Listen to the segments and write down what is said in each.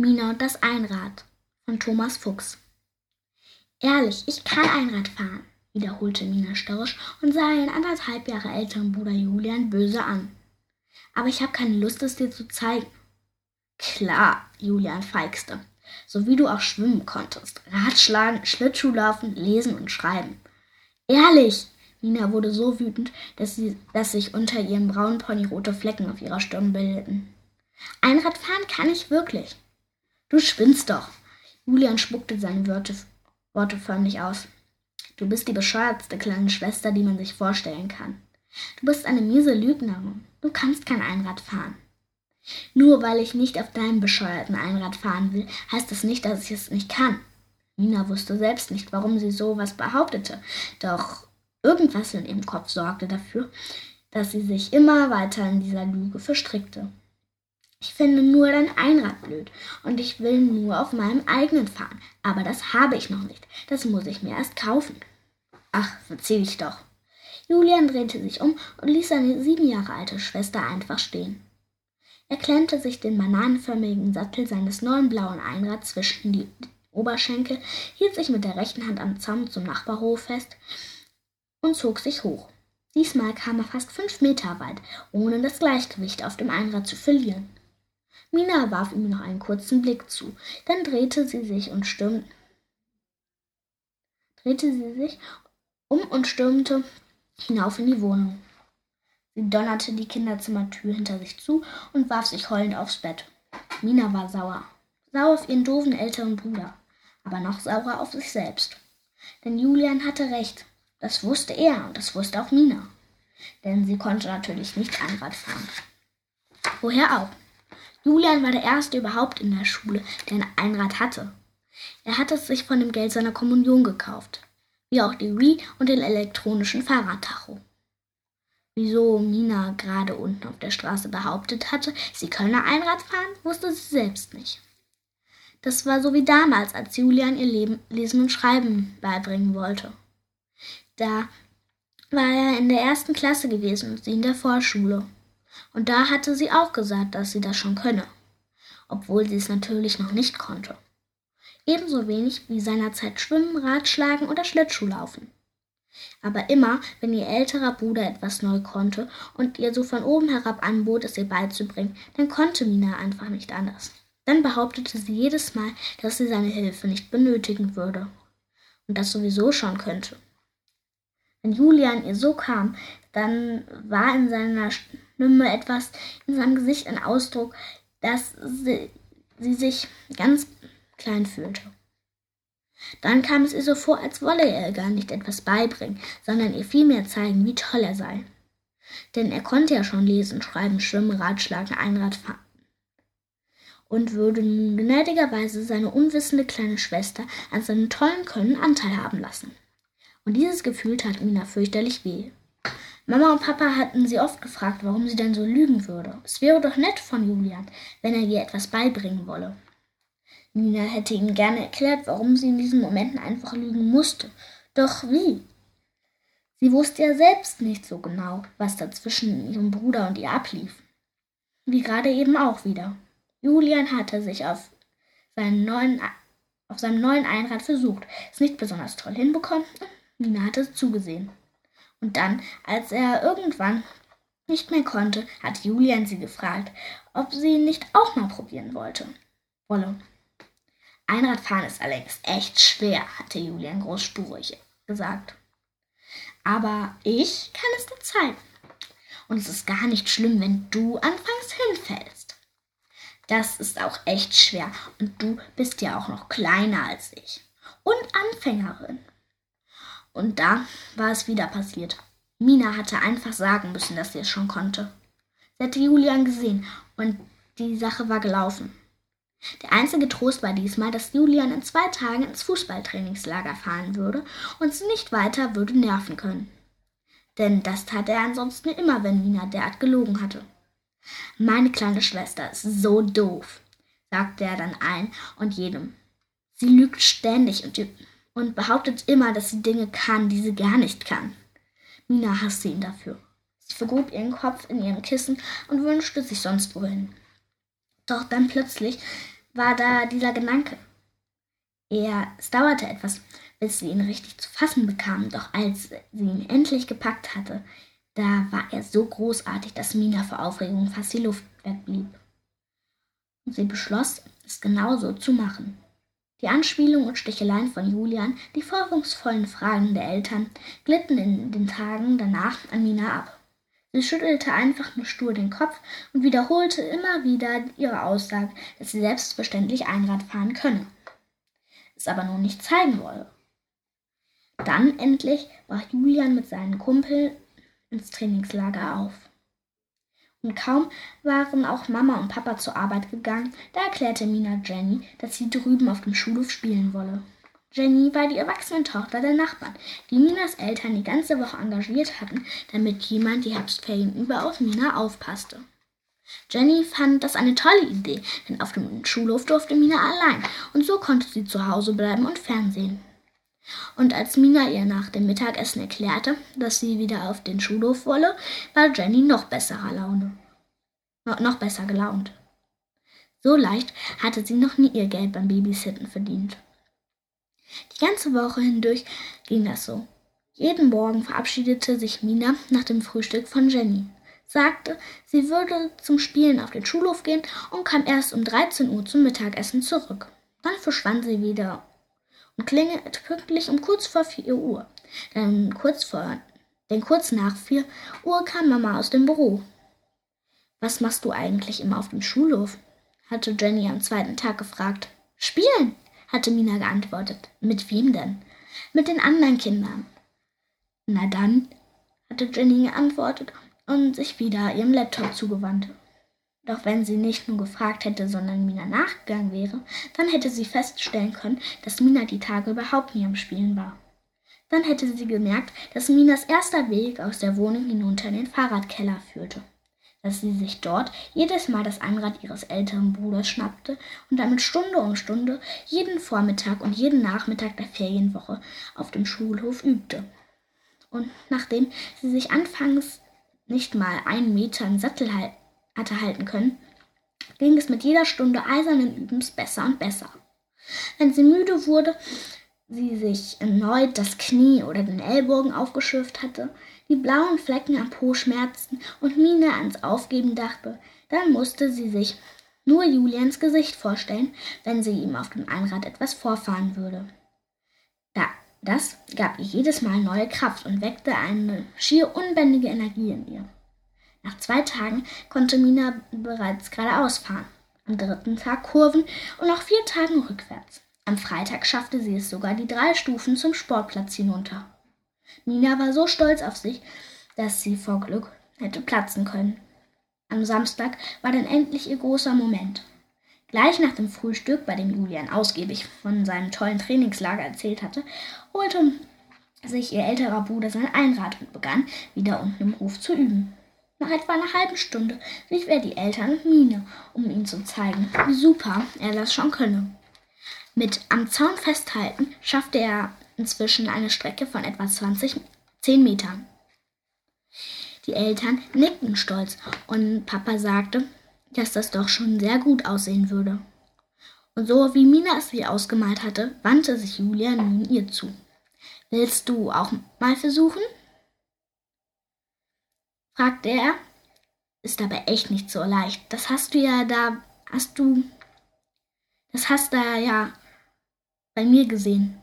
Mina und das Einrad von Thomas Fuchs. Ehrlich, ich kann Einrad fahren, wiederholte Mina störrisch und sah ihren anderthalb Jahre älteren Bruder Julian böse an. Aber ich habe keine Lust, es dir zu zeigen. Klar, Julian feixte. So wie du auch schwimmen konntest, Radschlagen, Schlittschuhlaufen, lesen und schreiben. Ehrlich! Mina wurde so wütend, dass, sie, dass sich unter ihrem braunen Pony rote Flecken auf ihrer Stirn bildeten. Einradfahren kann ich wirklich. Du spinnst doch. Julian spuckte seine Worte, Worte förmlich aus. Du bist die bescheuertste kleine Schwester, die man sich vorstellen kann. Du bist eine miese Lügnerin. Du kannst kein Einrad fahren. Nur weil ich nicht auf deinem bescheuerten Einrad fahren will, heißt das nicht, dass ich es nicht kann. Nina wusste selbst nicht, warum sie sowas behauptete, doch irgendwas in ihrem Kopf sorgte dafür, dass sie sich immer weiter in dieser Lüge verstrickte. Ich finde nur dein Einrad blöd und ich will nur auf meinem eigenen fahren. Aber das habe ich noch nicht. Das muss ich mir erst kaufen. Ach, verzieh dich doch. Julian drehte sich um und ließ seine sieben Jahre alte Schwester einfach stehen. Er klemmte sich den bananenförmigen Sattel seines neuen blauen Einrads zwischen die Oberschenkel, hielt sich mit der rechten Hand am Zaun zum Nachbarhof fest und zog sich hoch. Diesmal kam er fast fünf Meter weit, ohne das Gleichgewicht auf dem Einrad zu verlieren. Mina warf ihm noch einen kurzen Blick zu, dann drehte sie sich und stürmte, drehte sie sich um und stürmte hinauf in die Wohnung. Sie donnerte die Kinderzimmertür hinter sich zu und warf sich heulend aufs Bett. Mina war sauer. Sauer auf ihren doofen älteren Bruder, aber noch saurer auf sich selbst. Denn Julian hatte recht. Das wusste er und das wusste auch Mina. Denn sie konnte natürlich nicht Einrad fahren. Woher auch? Julian war der Erste überhaupt in der Schule, der ein Einrad hatte. Er hatte es sich von dem Geld seiner Kommunion gekauft, wie auch die Wii und den elektronischen Fahrradtacho. Wieso Mina gerade unten auf der Straße behauptet hatte, sie könne Einrad fahren, wusste sie selbst nicht. Das war so wie damals, als Julian ihr Leben, Lesen und Schreiben beibringen wollte. Da war er in der ersten Klasse gewesen und sie in der Vorschule. Und da hatte sie auch gesagt, dass sie das schon könne, obwohl sie es natürlich noch nicht konnte. Ebenso wenig wie seinerzeit Schwimmen, Radschlagen oder Schlittschuhlaufen. Aber immer, wenn ihr älterer Bruder etwas neu konnte und ihr so von oben herab anbot, es ihr beizubringen, dann konnte Mina einfach nicht anders. Dann behauptete sie jedes Mal, dass sie seine Hilfe nicht benötigen würde und das sowieso schon könnte. Wenn Julian ihr so kam, dann war in seiner Stimme etwas, in seinem Gesicht ein Ausdruck, dass sie, sie sich ganz klein fühlte. Dann kam es ihr so vor, als wolle er ihr gar nicht etwas beibringen, sondern ihr vielmehr zeigen, wie toll er sei. Denn er konnte ja schon lesen, schreiben, schwimmen, Radschlagen, Einrad fahren. Und würde nun gnädigerweise seine unwissende kleine Schwester an seinem tollen Können Anteil haben lassen. Und dieses Gefühl tat Mina fürchterlich weh. Mama und Papa hatten sie oft gefragt, warum sie denn so lügen würde. Es wäre doch nett von Julian, wenn er ihr etwas beibringen wolle. Nina hätte ihm gerne erklärt, warum sie in diesen Momenten einfach lügen musste. Doch wie? Sie wusste ja selbst nicht so genau, was da zwischen ihrem Bruder und ihr ablief. Wie gerade eben auch wieder. Julian hatte sich auf, seinen neuen, auf seinem neuen Einrad versucht, es nicht besonders toll hinbekommen. Nina hatte es zugesehen. Und dann, als er irgendwann nicht mehr konnte, hat Julian sie gefragt, ob sie nicht auch mal probieren wollte. Wolle. Einradfahren ist allerdings echt schwer, hatte Julian großspurig gesagt. Aber ich kann es dir zeigen. Und es ist gar nicht schlimm, wenn du anfangs hinfällst. Das ist auch echt schwer und du bist ja auch noch kleiner als ich. Und Anfängerin. Und da war es wieder passiert. Mina hatte einfach sagen müssen, dass sie es schon konnte. Sie hatte Julian gesehen und die Sache war gelaufen. Der einzige Trost war diesmal, dass Julian in zwei Tagen ins Fußballtrainingslager fahren würde und sie nicht weiter würde nerven können. Denn das tat er ansonsten immer, wenn Nina derart gelogen hatte. Meine kleine Schwester ist so doof, sagte er dann allen und jedem. Sie lügt ständig und, und behauptet immer, dass sie Dinge kann, die sie gar nicht kann. Nina hasste ihn dafür. Sie vergrub ihren Kopf in ihrem Kissen und wünschte sich sonst wohin. Doch dann plötzlich war da dieser Gedanke. Er, es dauerte etwas, bis sie ihn richtig zu fassen bekam, doch als sie ihn endlich gepackt hatte, da war er so großartig, dass Mina vor Aufregung fast die Luft wegblieb. Und sie beschloss, es genauso zu machen. Die Anspielungen und Sticheleien von Julian, die vorwurfsvollen Fragen der Eltern, glitten in den Tagen danach an Mina ab. Sie schüttelte einfach nur stur den Kopf und wiederholte immer wieder ihre Aussage, dass sie selbstverständlich Einrad fahren könne, es aber nun nicht zeigen wolle. Dann endlich brach Julian mit seinen Kumpel ins Trainingslager auf. Und kaum waren auch Mama und Papa zur Arbeit gegangen, da erklärte Mina Jenny, dass sie drüben auf dem Schulhof spielen wolle. Jenny war die erwachsene Tochter der Nachbarn, die Minas Eltern die ganze Woche engagiert hatten, damit jemand die Herbstferien über auf Mina aufpasste. Jenny fand das eine tolle Idee, denn auf dem Schulhof durfte Mina allein und so konnte sie zu Hause bleiben und Fernsehen. Und als Mina ihr nach dem Mittagessen erklärte, dass sie wieder auf den Schulhof wolle, war Jenny noch besserer Laune. No, noch besser gelaunt. So leicht hatte sie noch nie ihr Geld beim Babysitten verdient. Die ganze Woche hindurch ging das so. Jeden Morgen verabschiedete sich Mina nach dem Frühstück von Jenny, sagte, sie würde zum Spielen auf den Schulhof gehen und kam erst um 13 Uhr zum Mittagessen zurück. Dann verschwand sie wieder und klingelte pünktlich um kurz vor 4 Uhr. Denn kurz, vor, denn kurz nach 4 Uhr kam Mama aus dem Büro. Was machst du eigentlich immer auf dem Schulhof? hatte Jenny am zweiten Tag gefragt. Spielen, hatte Mina geantwortet. Mit wem denn? Mit den anderen Kindern. Na dann, hatte Jenny geantwortet und sich wieder ihrem Laptop zugewandt. Doch wenn sie nicht nur gefragt hätte, sondern Mina nachgegangen wäre, dann hätte sie feststellen können, dass Mina die Tage überhaupt nie am Spielen war. Dann hätte sie gemerkt, dass Minas erster Weg aus der Wohnung hinunter in den Fahrradkeller führte. Dass sie sich dort jedes Mal das Einrad ihres älteren Bruders schnappte und damit Stunde um Stunde jeden Vormittag und jeden Nachmittag der Ferienwoche auf dem Schulhof übte. Und nachdem sie sich anfangs nicht mal einen Meter im Sattel halten hatte halten können, ging es mit jeder Stunde eisernen Übens besser und besser. Wenn sie müde wurde, sie sich erneut das Knie oder den Ellbogen aufgeschürft hatte, die blauen Flecken am Po schmerzten und Mine ans Aufgeben dachte, dann musste sie sich nur Julians Gesicht vorstellen, wenn sie ihm auf dem Einrad etwas vorfahren würde. Da, das gab ihr jedes Mal neue Kraft und weckte eine schier unbändige Energie in ihr. Nach zwei Tagen konnte Mina bereits geradeaus fahren, am dritten Tag Kurven und nach vier Tagen rückwärts. Am Freitag schaffte sie es sogar die drei Stufen zum Sportplatz hinunter. Mina war so stolz auf sich, dass sie vor Glück hätte platzen können. Am Samstag war dann endlich ihr großer Moment. Gleich nach dem Frühstück, bei dem Julian ausgiebig von seinem tollen Trainingslager erzählt hatte, holte sich ihr älterer Bruder sein Einrad und begann, wieder unten im Hof zu üben. Nach etwa einer halben Stunde rief er die Eltern und Mine, um ihm zu zeigen, wie super er das schon könne. Mit am Zaun festhalten schaffte er inzwischen eine Strecke von etwa 20, 10 Metern. Die Eltern nickten stolz und Papa sagte, dass das doch schon sehr gut aussehen würde. Und so wie Mina es sich ausgemalt hatte, wandte sich Julia nun ihr zu. Willst du auch mal versuchen? Fragte er. Ist aber echt nicht so leicht. Das hast du ja da, hast du, das hast du ja bei mir gesehen.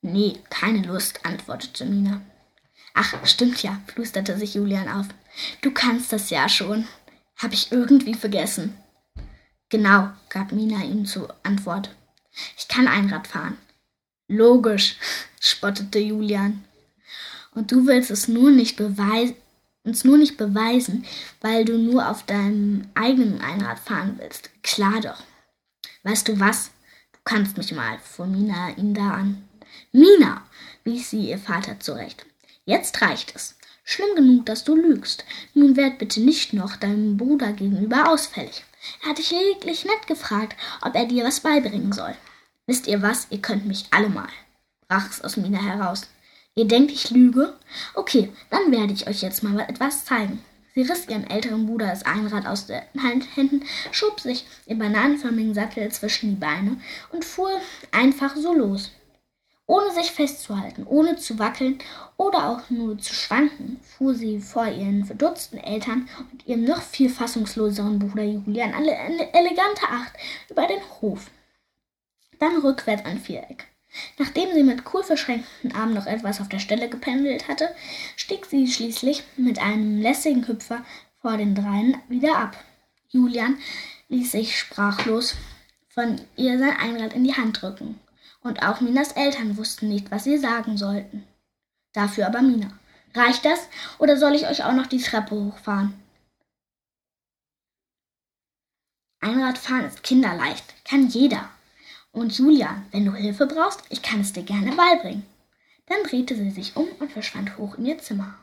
Nee, keine Lust, antwortete Mina. Ach, stimmt ja, flüsterte sich Julian auf. Du kannst das ja schon. Hab ich irgendwie vergessen. Genau, gab Mina ihm zur Antwort. Ich kann Einrad fahren. Logisch, spottete Julian. Und du willst es nur nicht beweisen, uns nur nicht beweisen, weil du nur auf deinem eigenen Einrad fahren willst. Klar doch. Weißt du was? Du kannst mich mal, fuhr Mina ihn da an. Mina, wies sie ihr Vater zurecht. Jetzt reicht es. Schlimm genug, dass du lügst. Nun werd bitte nicht noch deinem Bruder gegenüber ausfällig. Er hat dich lediglich nett gefragt, ob er dir was beibringen soll. Wisst ihr was? Ihr könnt mich alle mal, brach es aus Mina heraus. Ihr denkt, ich lüge? Okay, dann werde ich euch jetzt mal etwas zeigen. Sie riss ihrem älteren Bruder das Einrad aus den Händen, schob sich im bananenförmigen Sattel zwischen die Beine und fuhr einfach so los. Ohne sich festzuhalten, ohne zu wackeln oder auch nur zu schwanken, fuhr sie vor ihren verdutzten Eltern und ihrem noch viel fassungsloseren Bruder Julian alle elegante Acht über den Hof. Dann rückwärts an Viereck. Nachdem sie mit cool verschränkten Armen noch etwas auf der Stelle gependelt hatte, stieg sie schließlich mit einem lässigen Hüpfer vor den dreien wieder ab. Julian ließ sich sprachlos von ihr sein Einrad in die Hand drücken. Und auch Minas Eltern wussten nicht, was sie sagen sollten. Dafür aber Mina. Reicht das oder soll ich euch auch noch die Treppe hochfahren? Einradfahren ist kinderleicht, kann jeder. Und Julian, wenn du Hilfe brauchst, ich kann es dir gerne beibringen. Dann drehte sie sich um und verschwand hoch in ihr Zimmer.